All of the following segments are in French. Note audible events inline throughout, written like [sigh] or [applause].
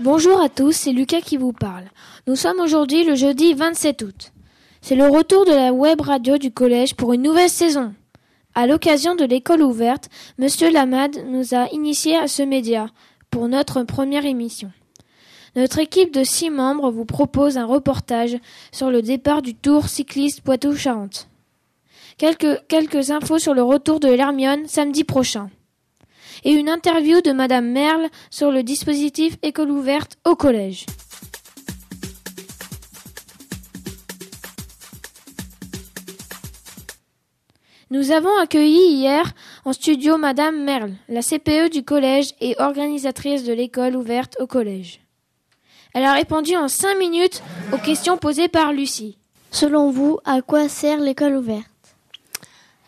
Bonjour à tous, c'est Lucas qui vous parle. Nous sommes aujourd'hui le jeudi 27 août. C'est le retour de la web radio du collège pour une nouvelle saison. À l'occasion de l'école ouverte, Monsieur Lamad nous a initiés à ce média pour notre première émission. Notre équipe de six membres vous propose un reportage sur le départ du Tour cycliste Poitou-Charentes. Quelques, quelques infos sur le retour de l'Hermione samedi prochain et une interview de Madame Merle sur le dispositif École ouverte au collège. Nous avons accueilli hier en studio Madame Merle, la CPE du collège et organisatrice de l'école ouverte au collège. Elle a répondu en cinq minutes aux questions posées par Lucie. Selon vous, à quoi sert l'école ouverte?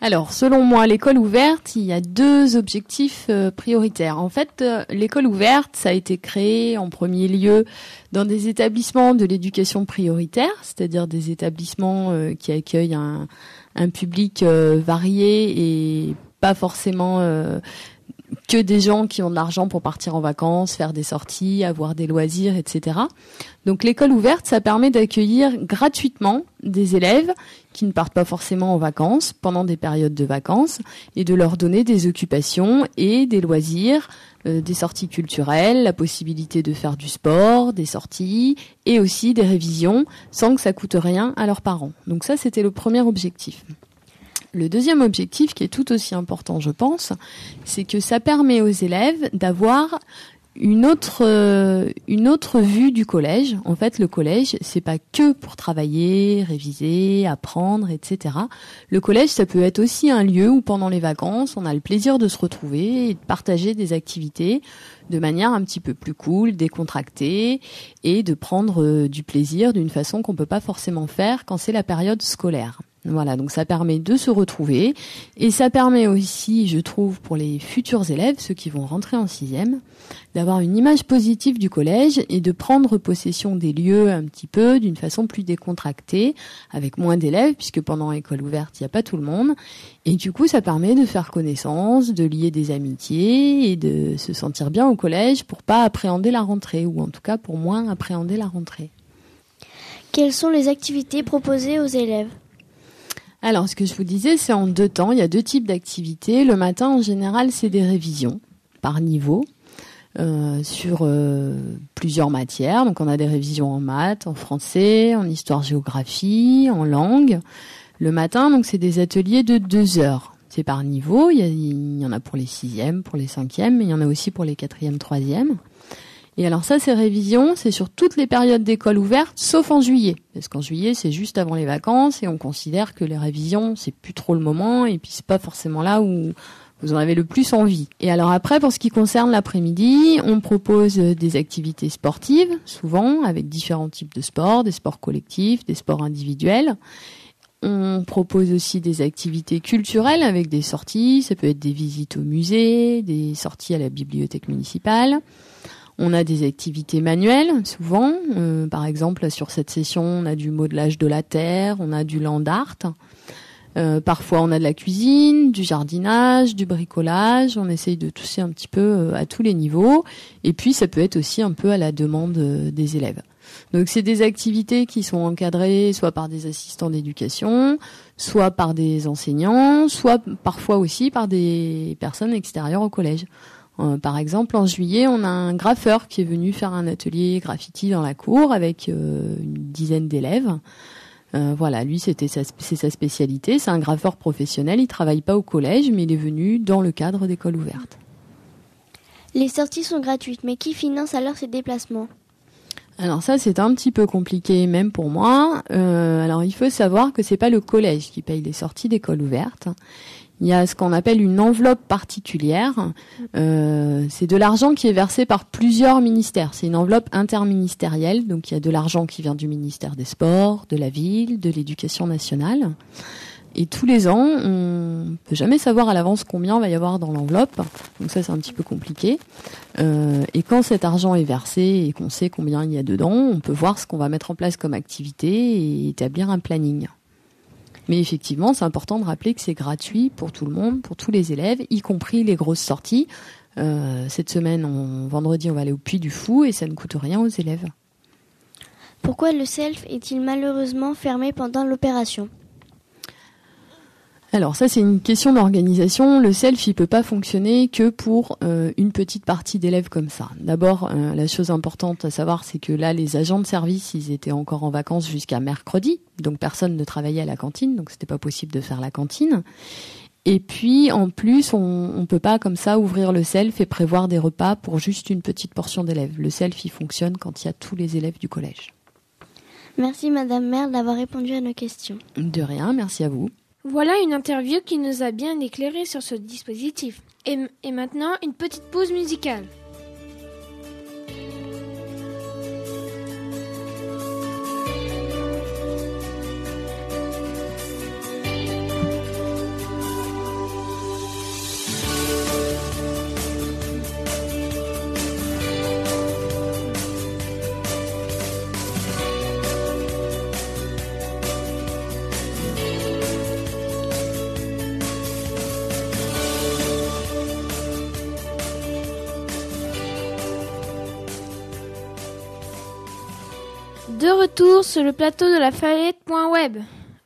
Alors, selon moi, l'école ouverte, il y a deux objectifs euh, prioritaires. En fait, euh, l'école ouverte, ça a été créé en premier lieu dans des établissements de l'éducation prioritaire, c'est-à-dire des établissements euh, qui accueillent un, un public varié et pas forcément que des gens qui ont de l'argent pour partir en vacances, faire des sorties, avoir des loisirs, etc. Donc l'école ouverte, ça permet d'accueillir gratuitement des élèves qui ne partent pas forcément en vacances pendant des périodes de vacances et de leur donner des occupations et des loisirs, euh, des sorties culturelles, la possibilité de faire du sport, des sorties et aussi des révisions sans que ça coûte rien à leurs parents. Donc ça, c'était le premier objectif. Le deuxième objectif, qui est tout aussi important, je pense, c'est que ça permet aux élèves d'avoir une autre euh, vue du collège. En fait, le collège, c'est pas que pour travailler, réviser, apprendre, etc. Le collège, ça peut être aussi un lieu où pendant les vacances, on a le plaisir de se retrouver et de partager des activités de manière un petit peu plus cool, décontractée et de prendre euh, du plaisir d'une façon qu'on peut pas forcément faire quand c'est la période scolaire. Voilà, donc ça permet de se retrouver et ça permet aussi, je trouve, pour les futurs élèves, ceux qui vont rentrer en sixième, d'avoir une image positive du collège et de prendre possession des lieux un petit peu d'une façon plus décontractée, avec moins d'élèves, puisque pendant l'école ouverte, il n'y a pas tout le monde. Et du coup, ça permet de faire connaissance, de lier des amitiés et de se sentir bien au collège pour pas appréhender la rentrée, ou en tout cas pour moins appréhender la rentrée. Quelles sont les activités proposées aux élèves? Alors, ce que je vous disais, c'est en deux temps. Il y a deux types d'activités. Le matin, en général, c'est des révisions par niveau. Euh, sur euh, plusieurs matières. Donc on a des révisions en maths, en français, en histoire-géographie, en langue. Le matin, donc c'est des ateliers de deux heures. C'est par niveau. Il y, il y, en a pour les sixièmes, pour les cinquièmes, mais il y en a aussi pour les quatrièmes, troisièmes. Et alors ça, ces révisions, c'est sur toutes les périodes d'école ouvertes, sauf en juillet. Parce qu'en juillet, c'est juste avant les vacances et on considère que les révisions, c'est plus trop le moment et puis c'est pas forcément là où vous en avez le plus envie. Et alors après, pour ce qui concerne l'après-midi, on propose des activités sportives, souvent avec différents types de sports, des sports collectifs, des sports individuels. On propose aussi des activités culturelles avec des sorties, ça peut être des visites au musée, des sorties à la bibliothèque municipale. On a des activités manuelles, souvent. Euh, par exemple, sur cette session, on a du modelage de la terre, on a du land art. Euh, parfois, on a de la cuisine, du jardinage, du bricolage. On essaye de toucher un petit peu euh, à tous les niveaux. Et puis, ça peut être aussi un peu à la demande des élèves. Donc, c'est des activités qui sont encadrées soit par des assistants d'éducation, soit par des enseignants, soit parfois aussi par des personnes extérieures au collège. Euh, par exemple, en juillet, on a un graffeur qui est venu faire un atelier graffiti dans la cour avec euh, une dizaine d'élèves. Euh, voilà, lui, c'était sa, c'est sa spécialité. C'est un graffeur professionnel. Il travaille pas au collège, mais il est venu dans le cadre d'école ouverte. Les sorties sont gratuites, mais qui finance alors ces déplacements? Alors ça c'est un petit peu compliqué même pour moi. alors il faut savoir que c'est pas le collège qui paye les sorties d'école ouverte. Il y a ce qu'on appelle une enveloppe particulière. Euh, c'est de l'argent qui est versé par plusieurs ministères. C'est une enveloppe interministérielle. Donc il y a de l'argent qui vient du ministère des Sports, de la ville, de l'Éducation nationale. Et tous les ans, on peut jamais savoir à l'avance combien va y avoir dans l'enveloppe. Donc ça, c'est un petit peu compliqué. Euh, et quand cet argent est versé et qu'on sait combien il y a dedans, on peut voir ce qu'on va mettre en place comme activité et établir un planning. Mais effectivement, c'est important de rappeler que c'est gratuit pour tout le monde, pour tous les élèves, y compris les grosses sorties. cette semaine, vendredi, on va aller au Puy du Fou et ça ne coûte rien aux élèves. Pourquoi le self est-il malheureusement fermé pendant l'opération? Alors ça c'est une question d'organisation. Le self il peut pas fonctionner que pour euh, une petite partie d'élèves comme ça. D'abord euh, la chose importante à savoir c'est que là les agents de service ils étaient encore en vacances jusqu'à mercredi, donc personne ne travaillait à la cantine, donc c'était pas possible de faire la cantine. Et puis en plus on, on peut pas comme ça ouvrir le self et prévoir des repas pour juste une petite portion d'élèves. Le self il fonctionne quand il y a tous les élèves du collège. Merci Madame Maire d'avoir répondu à nos questions. De rien, merci à vous. Voilà une interview qui nous a bien éclairé sur ce dispositif. Et, et maintenant, une petite pause musicale. De retour sur le plateau de la Fayette.web.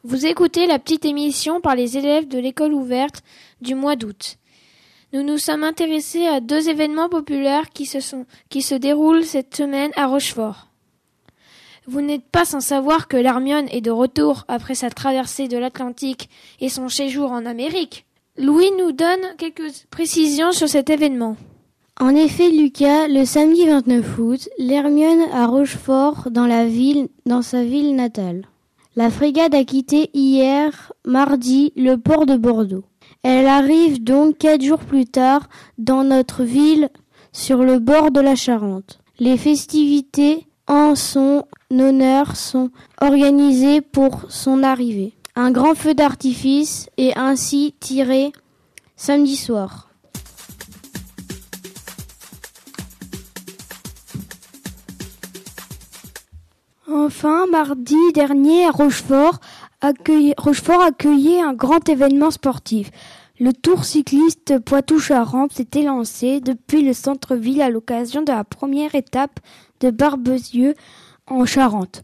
Vous écoutez la petite émission par les élèves de l'école ouverte du mois d'août. Nous nous sommes intéressés à deux événements populaires qui se, déroulent cette semaine à Rochefort. Vous n'êtes pas sans savoir que l'Hermione est de retour après sa traversée de l'Atlantique et son séjour en Amérique. Louis nous donne quelques précisions sur cet événement. En effet, Lucas, le samedi 29 août, l'Hermione à Rochefort dans dans sa ville natale. La frégate a quitté hier, mardi, le port de Bordeaux. Elle arrive donc quatre jours plus tard dans notre ville, sur le bord de la Charente. Les festivités en son honneur sont organisées pour son arrivée. Un grand feu d'artifice est ainsi tiré samedi soir. Enfin, mardi dernier à Rochefort, Rochefort accueillait un grand événement sportif. Le Tour cycliste Poitou-Charentes s'était lancé depuis le centre-ville à l'occasion de la première étape de Barbezieux en Charente.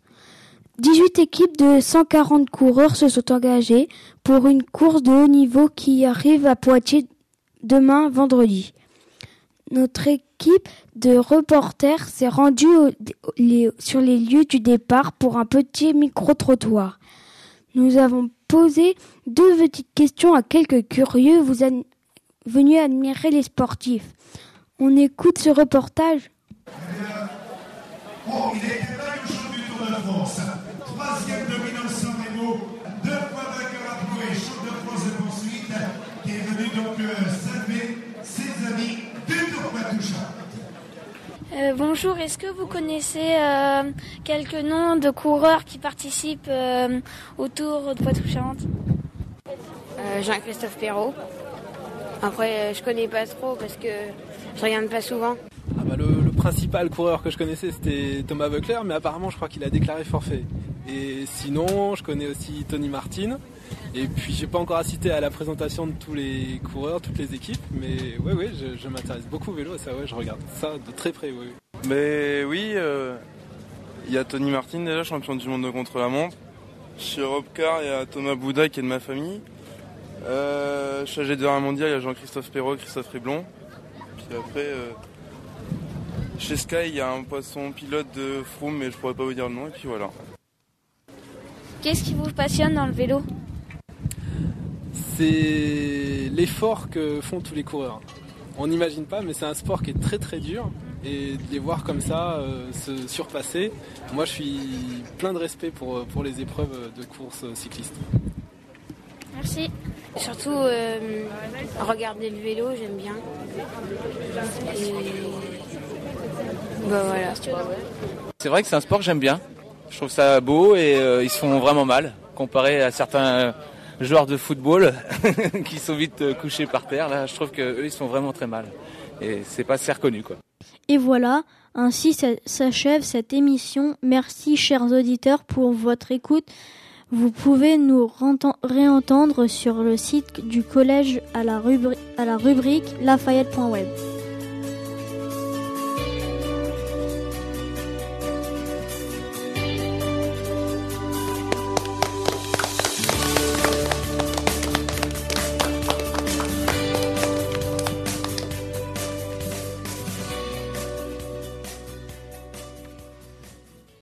18 équipes de 140 coureurs se sont engagées pour une course de haut niveau qui arrive à Poitiers demain vendredi. Notre de reporters s'est rendue sur les lieux du départ pour un petit micro-trottoir. Nous avons posé deux petites questions à quelques curieux vous venus admirer les sportifs. On écoute ce reportage. Oh, il était là le champ du Tour de France. Troisième dominant sans Remo, deux fois vainqueur à prouver, champ de France de poursuite, qui est venu donc euh, Euh, bonjour, est-ce que vous connaissez euh, quelques noms de coureurs qui participent euh, au Tour de Poitou-Charentes? Jean-Christophe Perrault. Après, je connais pas trop parce que je regarde pas souvent. Ah bah le, le, principal coureur que je connaissais c'était Thomas Buckler, mais apparemment je crois qu'il a déclaré forfait. Et sinon, je connais aussi Tony Martin. Et puis j'ai pas encore assisté à la présentation de tous les coureurs, toutes les équipes, mais ouais ouais, je, je m'intéresse beaucoup au vélo, ça ouais, je regarde ça de très près. Ouais. Mais oui, il euh, y a Tony Martin déjà, champion du monde de contre-la-montre. Chez Robcar, il y a Thomas Bouda qui est de ma famille. Euh, chez AG2R Mondial, il y a Jean-Christophe Perrault, Christophe Riblon. Puis après, euh, chez Sky, il y a un poisson pilote de Froome, mais je pourrais pas vous dire le nom, et puis voilà. Qu'est-ce qui vous passionne dans le vélo? C'est l'effort que font tous les coureurs. On n'imagine pas, mais c'est un sport qui est très très dur. Et de les voir comme ça euh, se surpasser, moi je suis plein de respect pour, pour les épreuves de course cycliste. Merci. Surtout euh, regarder le vélo, j'aime bien. Et... Bah, voilà. C'est vrai que c'est un sport que j'aime bien. Je trouve ça beau et euh, ils se font vraiment mal comparé à certains joueurs de football [laughs] qui sont vite euh, couchés par terre. Là, je trouve qu'eux, ils se font vraiment très mal. Et c'est pas assez reconnu, quoi. Et voilà, ainsi s'achève cette émission. Merci, chers auditeurs, pour votre écoute. Vous pouvez nous réentendre sur le site du collège à la rubrique lafayette.web.